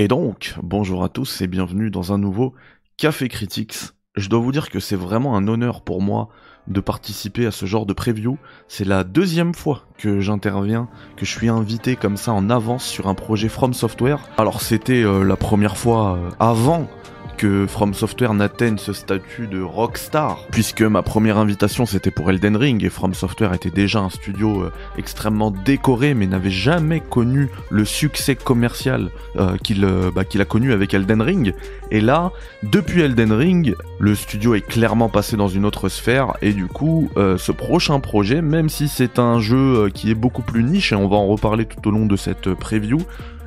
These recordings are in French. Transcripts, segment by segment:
Et donc, bonjour à tous et bienvenue dans un nouveau Café Critics. Je dois vous dire que c'est vraiment un honneur pour moi de participer à ce genre de preview. C'est la deuxième fois que j'interviens, que je suis invité comme ça en avance sur un projet From Software. Alors c'était euh, la première fois euh, avant que From Software n'atteigne ce statut de rockstar, puisque ma première invitation c'était pour Elden Ring et From Software était déjà un studio euh, extrêmement décoré mais n'avait jamais connu le succès commercial euh, euh, bah, qu'il a connu avec Elden Ring. Et là, depuis Elden Ring, le studio est clairement passé dans une autre sphère et du coup, ce prochain projet, même si c'est un jeu qui est beaucoup plus niche et on va en reparler tout au long de cette preview,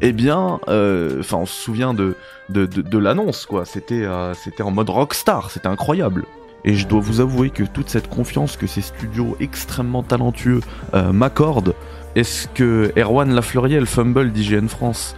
eh bien, euh, enfin, on se souvient de, de, de, l'annonce, quoi. C'était euh, en mode rockstar, c'était incroyable. Et je dois vous avouer que toute cette confiance que ces studios extrêmement talentueux euh, m'accordent, est-ce que Erwan Lafleuriel, Fumble d'IGN France,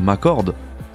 m'accorde?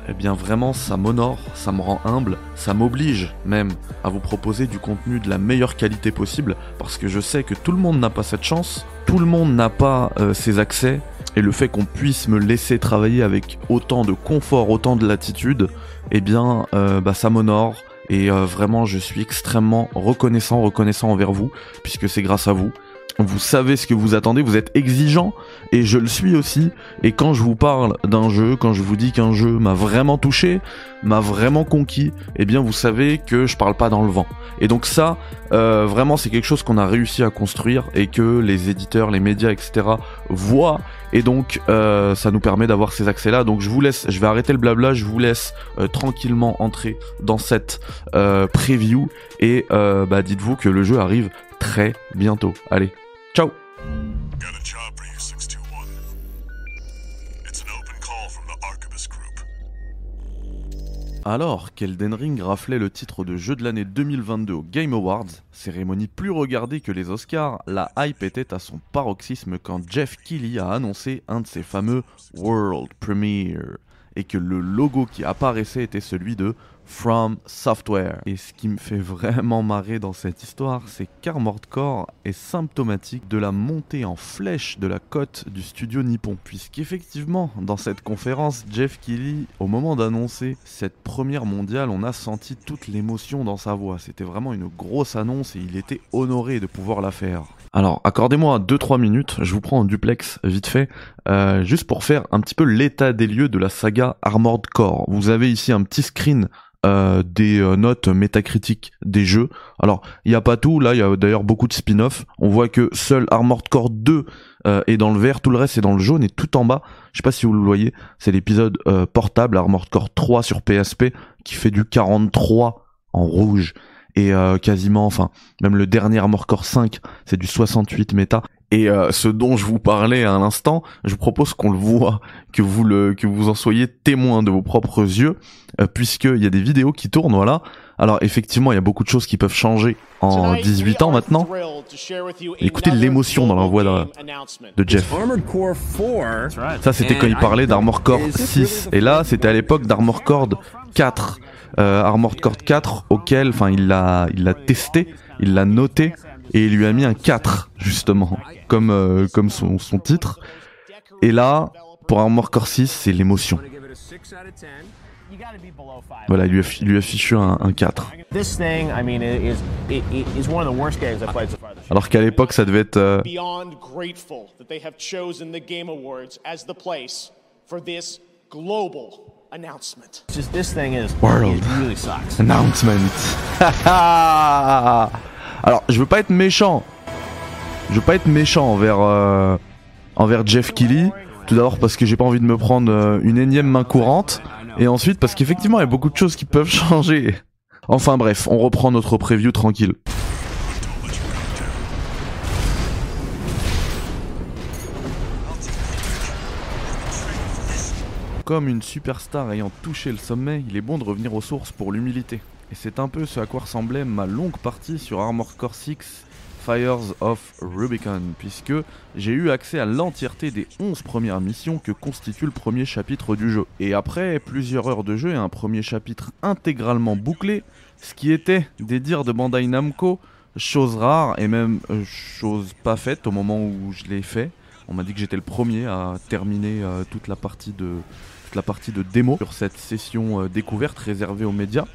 Eh bien vraiment ça m'honore, ça me rend humble, ça m'oblige même à vous proposer du contenu de la meilleure qualité possible parce que je sais que tout le monde n'a pas cette chance, tout le monde n'a pas ces accès et le fait qu'on puisse me laisser travailler avec autant de confort, autant de latitude, eh bien, euh, bah, ça m'honore. Et euh, vraiment, je suis extrêmement reconnaissant, reconnaissant envers vous, puisque c'est grâce à vous vous savez ce que vous attendez, vous êtes exigeant et je le suis aussi. Et quand je vous parle d'un jeu, quand je vous dis qu'un jeu m'a vraiment touché, m'a vraiment conquis, eh bien vous savez que je parle pas dans le vent. Et donc ça, euh, vraiment c'est quelque chose qu'on a réussi à construire et que les éditeurs, les médias, etc. voient. Et donc euh, ça nous permet d'avoir ces accès-là. Donc je vous laisse, je vais arrêter le blabla, je vous laisse euh, tranquillement entrer dans cette preview et bah dites-vous que le jeu arrive très bientôt. Allez, Ciao. Alors qu'Elden Ring raflait le titre de jeu de l'année 2022 au Game Awards, cérémonie plus regardée que les Oscars, la hype était à son paroxysme quand Jeff Keighley a annoncé un de ses fameux World Premiere et que le logo qui apparaissait était celui de From Software. Et ce qui me fait vraiment marrer dans cette histoire, c'est qu'Armored Core est symptomatique de la montée en flèche de la cote du studio nippon. Puisqu'effectivement, dans cette conférence, Jeff Keighley, au moment d'annoncer cette première mondiale, on a senti toute l'émotion dans sa voix. C'était vraiment une grosse annonce et il était honoré de pouvoir la faire. Alors, accordez-moi 2-3 minutes, je vous prends en duplex vite fait, euh, juste pour faire un petit peu l'état des lieux de la saga Armored Core. Vous avez ici un petit screen euh, des euh, notes métacritiques des jeux. Alors, il n'y a pas tout, là, il y a d'ailleurs beaucoup de spin-off. On voit que seul Armored Core 2 est dans le vert, tout le reste est dans le jaune, et tout en bas, je sais pas si vous le voyez, c'est l'épisode portable Armored Core 3 sur PSP, qui fait du 43 en rouge et euh, quasiment, enfin, même le dernier Armor Core 5, c'est du 68 méta. Et euh, ce dont je vous parlais à l'instant, je propose qu'on le voit, que vous le, que vous en soyez témoin de vos propres yeux, euh, puisqu'il y a des vidéos qui tournent, voilà. Alors effectivement, il y a beaucoup de choses qui peuvent changer en 18 ans maintenant. Écoutez l'émotion dans la voix de, de Jeff. Ça, c'était quand il parlait d'Armor Core 6. Et là, c'était à l'époque d'Armor Core 4 euh, Armored Core 4 auquel, enfin, il l'a, il l'a testé, il l'a noté et il lui a mis un 4 justement, comme euh, comme son, son titre. Et là, pour Armored Core 6, c'est l'émotion. Voilà, il lui, a, lui affiché un, un 4. Alors qu'à l'époque, ça devait être. Euh... announcement. World. Alors, je veux pas être méchant. Je veux pas être méchant envers euh, envers Jeff Keighley. Tout d'abord parce que j'ai pas envie de me prendre euh, une énième main courante et ensuite parce qu'effectivement, il y a beaucoup de choses qui peuvent changer. Enfin bref, on reprend notre preview tranquille. Comme une superstar ayant touché le sommet, il est bon de revenir aux sources pour l'humilité. Et c'est un peu ce à quoi ressemblait ma longue partie sur Armor Core 6 Fires of Rubicon, puisque j'ai eu accès à l'entièreté des 11 premières missions que constitue le premier chapitre du jeu. Et après plusieurs heures de jeu et un premier chapitre intégralement bouclé, ce qui était des dires de Bandai Namco, chose rare et même euh, chose pas faite au moment où je l'ai fait. On m'a dit que j'étais le premier à terminer euh, toute la partie de démo sur cette session euh, découverte réservée aux médias.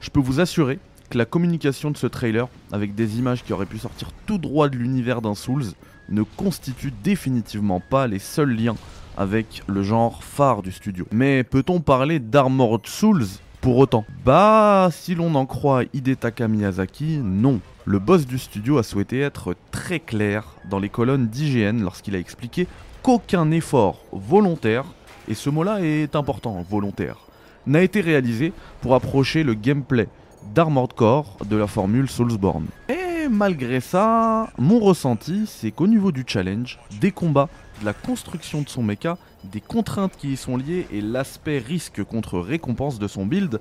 Je peux vous assurer la communication de ce trailer, avec des images qui auraient pu sortir tout droit de l'univers d'un Souls, ne constitue définitivement pas les seuls liens avec le genre phare du studio. Mais peut-on parler d'Armored Souls pour autant? Bah, si l'on en croit Hidetaka Miyazaki, non. Le boss du studio a souhaité être très clair dans les colonnes d'IGN lorsqu'il a expliqué qu'aucun effort volontaire, et ce mot-là est important, volontaire, n'a été réalisé pour approcher le gameplay d'Armored Core de la formule Soulsborne. Et malgré ça, mon ressenti, c'est qu'au niveau du challenge, des combats, de la construction de son mecha, des contraintes qui y sont liées et l'aspect risque contre récompense de son build,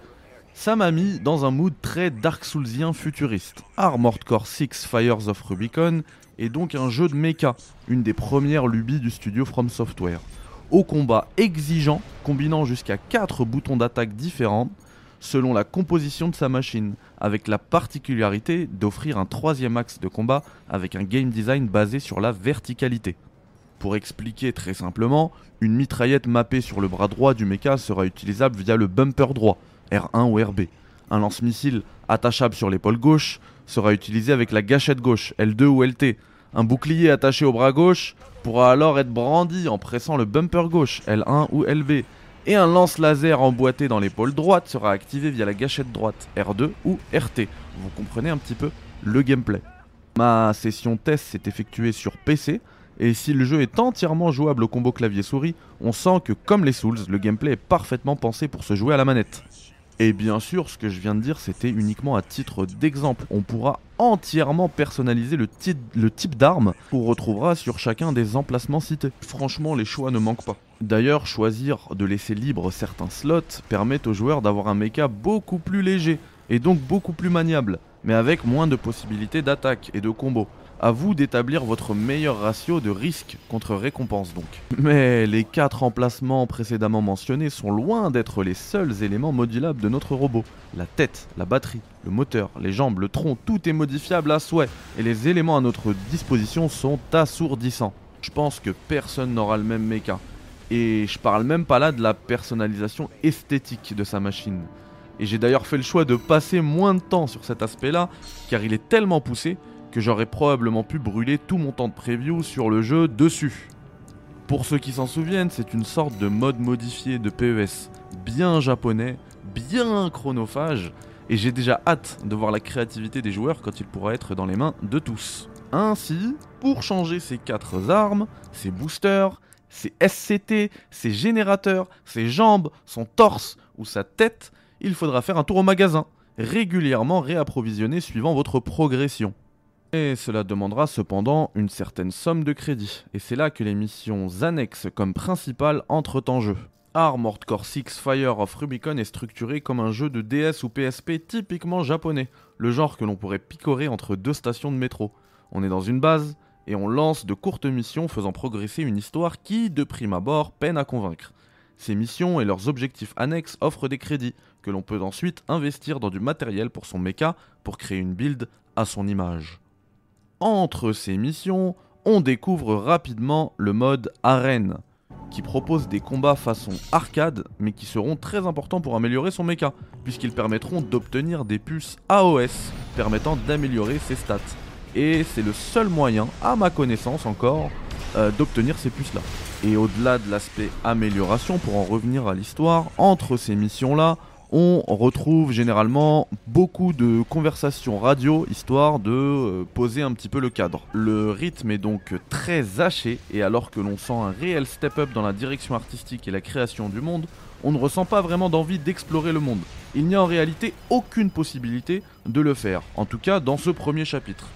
ça m'a mis dans un mood très Dark Soulsien futuriste. Armored Core 6 Fires of Rubicon est donc un jeu de mecha, une des premières lubies du studio From Software. Au combat exigeant, combinant jusqu'à 4 boutons d'attaque différents, selon la composition de sa machine, avec la particularité d'offrir un troisième axe de combat avec un game design basé sur la verticalité. Pour expliquer très simplement, une mitraillette mappée sur le bras droit du mecha sera utilisable via le bumper droit, R1 ou RB. Un lance-missile attachable sur l'épaule gauche sera utilisé avec la gâchette gauche, L2 ou LT. Un bouclier attaché au bras gauche pourra alors être brandi en pressant le bumper gauche, L1 ou LB et un lance-laser emboîté dans l'épaule droite sera activé via la gâchette droite R2 ou RT. Vous comprenez un petit peu le gameplay. Ma session test s'est effectuée sur PC, et si le jeu est entièrement jouable au combo clavier-souris, on sent que comme les Souls, le gameplay est parfaitement pensé pour se jouer à la manette. Et bien sûr, ce que je viens de dire, c'était uniquement à titre d'exemple. On pourra entièrement personnaliser le, type d'arme qu'on retrouvera sur chacun des emplacements cités. Franchement, les choix ne manquent pas. D'ailleurs, choisir de laisser libre certains slots permet aux joueurs d'avoir un mecha beaucoup plus léger et donc beaucoup plus maniable, mais avec moins de possibilités d'attaque et de combo. À vous d'établir votre meilleur ratio de risque contre récompense donc. Mais les quatre emplacements précédemment mentionnés sont loin d'être les seuls éléments modulables de notre robot. La tête, la batterie, le moteur, les jambes, le tronc, tout est modifiable à souhait et les éléments à notre disposition sont assourdissants. Je pense que personne n'aura le même mecha. Et je parle même pas là de la personnalisation esthétique de sa machine. Et j'ai d'ailleurs fait le choix de passer moins de temps sur cet aspect-là, car il est tellement poussé que j'aurais probablement pu brûler tout mon temps de preview sur le jeu dessus. Pour ceux qui s'en souviennent, c'est une sorte de mode modifié de PES, bien japonais, bien chronophage, et j'ai déjà hâte de voir la créativité des joueurs quand il pourra être dans les mains de tous. Ainsi, pour changer ces quatre armes, ses boosters, ses SCT, ses générateurs, ses jambes, son torse ou sa tête, il faudra faire un tour au magasin, régulièrement réapprovisionné suivant votre progression. Et cela demandera cependant une certaine somme de crédit, et c'est là que les missions annexes comme principales entrent en jeu. Armored Core 6 Fire of Rubicon est structuré comme un jeu de DS ou PSP typiquement japonais, le genre que l'on pourrait picorer entre deux stations de métro. On est dans une base, et on lance de courtes missions faisant progresser une histoire qui, de prime abord, peine à convaincre. Ces missions et leurs objectifs annexes offrent des crédits, que l'on peut ensuite investir dans du matériel pour son mecha pour créer une build à son image entre ces missions, on découvre rapidement le mode arène, qui propose des combats façon arcade, mais qui seront très importants pour améliorer son mecha, puisqu'ils permettront d'obtenir des puces AOS permettant d'améliorer ses stats. Et c'est le seul moyen, à ma connaissance encore, euh, d'obtenir ces puces-là. Et au-delà de l'aspect amélioration, pour en revenir à l'histoire, entre ces missions-là, on retrouve généralement beaucoup de conversations radio histoire de euh, poser un petit peu le cadre. Le rythme est donc très haché et alors que l'on sent un réel step-up dans la direction artistique et la création du monde, on ne ressent pas vraiment d'envie d'explorer le monde. Il n'y a en réalité aucune possibilité de le faire, en tout cas dans ce premier chapitre.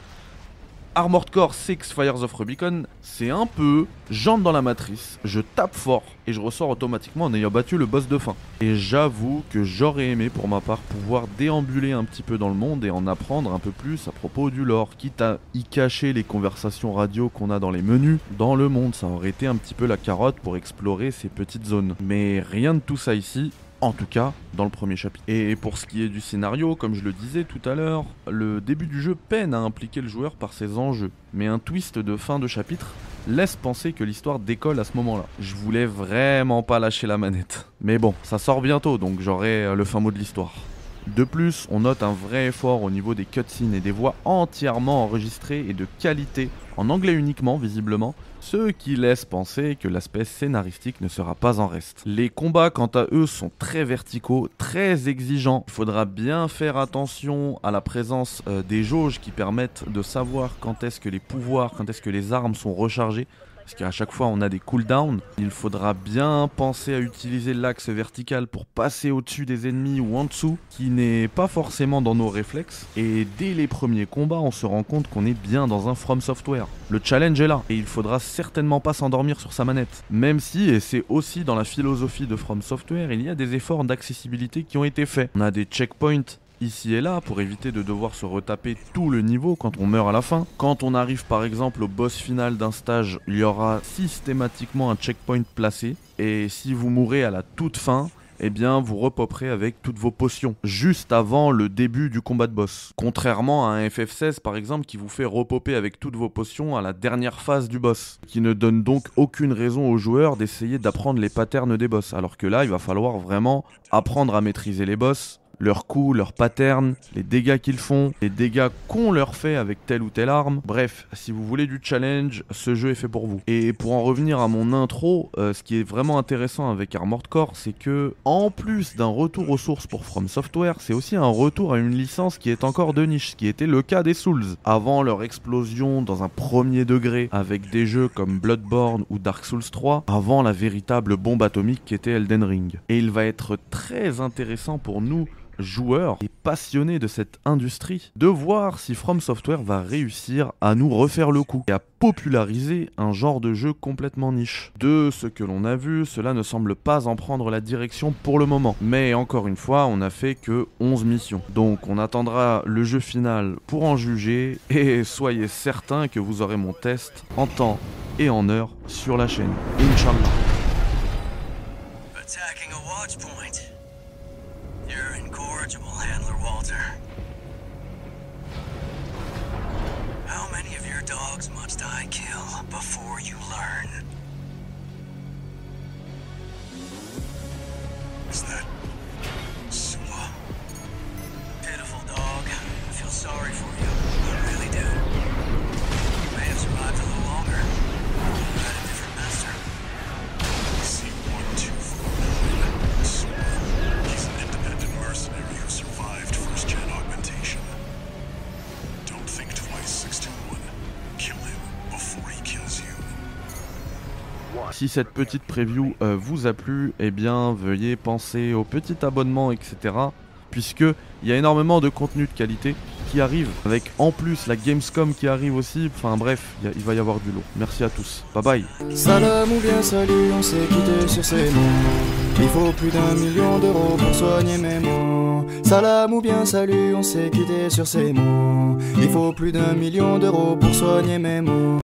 Armored Core 6 Fires of Rubicon, c'est un peu j'entre dans la matrice, je tape fort et je ressors automatiquement en ayant battu le boss de fin. Et j'avoue que j'aurais aimé pour ma part pouvoir déambuler un petit peu dans le monde et en apprendre un peu plus à propos du lore, quitte à y cacher les conversations radio qu'on a dans les menus dans le monde. Ça aurait été un petit peu la carotte pour explorer ces petites zones. Mais rien de tout ça ici, En tout cas, dans le premier chapitre. Et pour ce qui est du scénario, comme je le disais tout à l'heure, le début du jeu peine à impliquer le joueur par ses enjeux. Mais un twist de fin de chapitre laisse penser que l'histoire décolle à ce moment-là. Je voulais vraiment pas lâcher la manette. Mais bon, ça sort bientôt, donc j'aurai euh, le fin mot de l'histoire. De plus, on note un vrai effort au niveau des cutscenes et des voix entièrement enregistrées et de qualité, en anglais uniquement visiblement, ce qui laisse penser que l'aspect scénaristique ne sera pas en reste. Les combats quant à eux sont très verticaux, très exigeants. Il faudra bien faire attention à la présence euh, des jauges qui permettent de savoir quand est-ce que les pouvoirs, quand est-ce que les armes sont rechargées parce qu'à chaque fois on a des cooldowns. Il faudra bien penser à utiliser l'axe vertical pour passer au-dessus des ennemis ou en dessous, qui n'est pas forcément dans nos réflexes. Et dès les premiers combats, on se rend compte qu'on est bien dans un From Software. Le challenge est là, et il faudra certainement pas s'endormir sur sa manette. Même si, et c'est aussi dans la philosophie de From Software, il y a des efforts d'accessibilité qui ont été faits. On a des checkpoints ici et là pour éviter de devoir se retaper tout le niveau quand on meurt à la fin. Quand on arrive par exemple au boss final d'un stage, il y aura systématiquement un checkpoint placé et si vous mourrez à la toute fin, eh bien vous repoperez avec toutes vos potions, juste avant le début du combat de boss. Contrairement à un FF16 par exemple qui vous fait repoper avec toutes vos potions à la dernière phase du boss, qui ne donne donc aucune raison aux joueurs d'essayer d'apprendre les patterns des boss, alors que là il va falloir vraiment apprendre à maîtriser les boss, leurs coups, leurs patterns, les dégâts qu'ils font, les dégâts qu'on leur fait avec telle ou telle arme. Bref, si vous voulez du challenge, ce jeu est fait pour vous. Et pour en revenir à mon intro, euh, ce qui est vraiment intéressant avec Armored Core, c'est que en plus d'un retour aux sources pour From Software, c'est aussi un retour à une licence qui est encore de niche, ce qui était le cas des Souls. Avant leur explosion dans un premier degré avec des jeux comme Bloodborne ou Dark Souls 3, avant la véritable bombe atomique qui était Elden Ring. Et il va être très intéressant pour nous joueurs et passionnés de cette industrie de voir si From Software va réussir à nous refaire le coup et à populariser un genre de jeu complètement niche. De ce que l'on a vu, cela ne semble pas en prendre la direction pour le moment. Mais encore une fois, on n'a fait que 11 missions. Donc on attendra le jeu final pour en juger et soyez certains que vous aurez mon test en temps et en heure sur la chaîne. Inch'Allah. Si cette petite preview euh, vous a plu, eh bien veuillez penser au petit abonnement, etc. Puisque il y a énormément de contenu de qualité qui arrive, avec en plus la Gamescom qui arrive aussi. Enfin bref, il, va y avoir du lot. Merci à tous. Bye bye. Salam ou bien salut, on s'est quitté sur ces mots. Il faut plus d'un million d'euros pour soigner mes mots. Salam ou bien salut, on s'est quitté sur ces mots. Il faut plus d'un million d'euros pour soigner mes mots.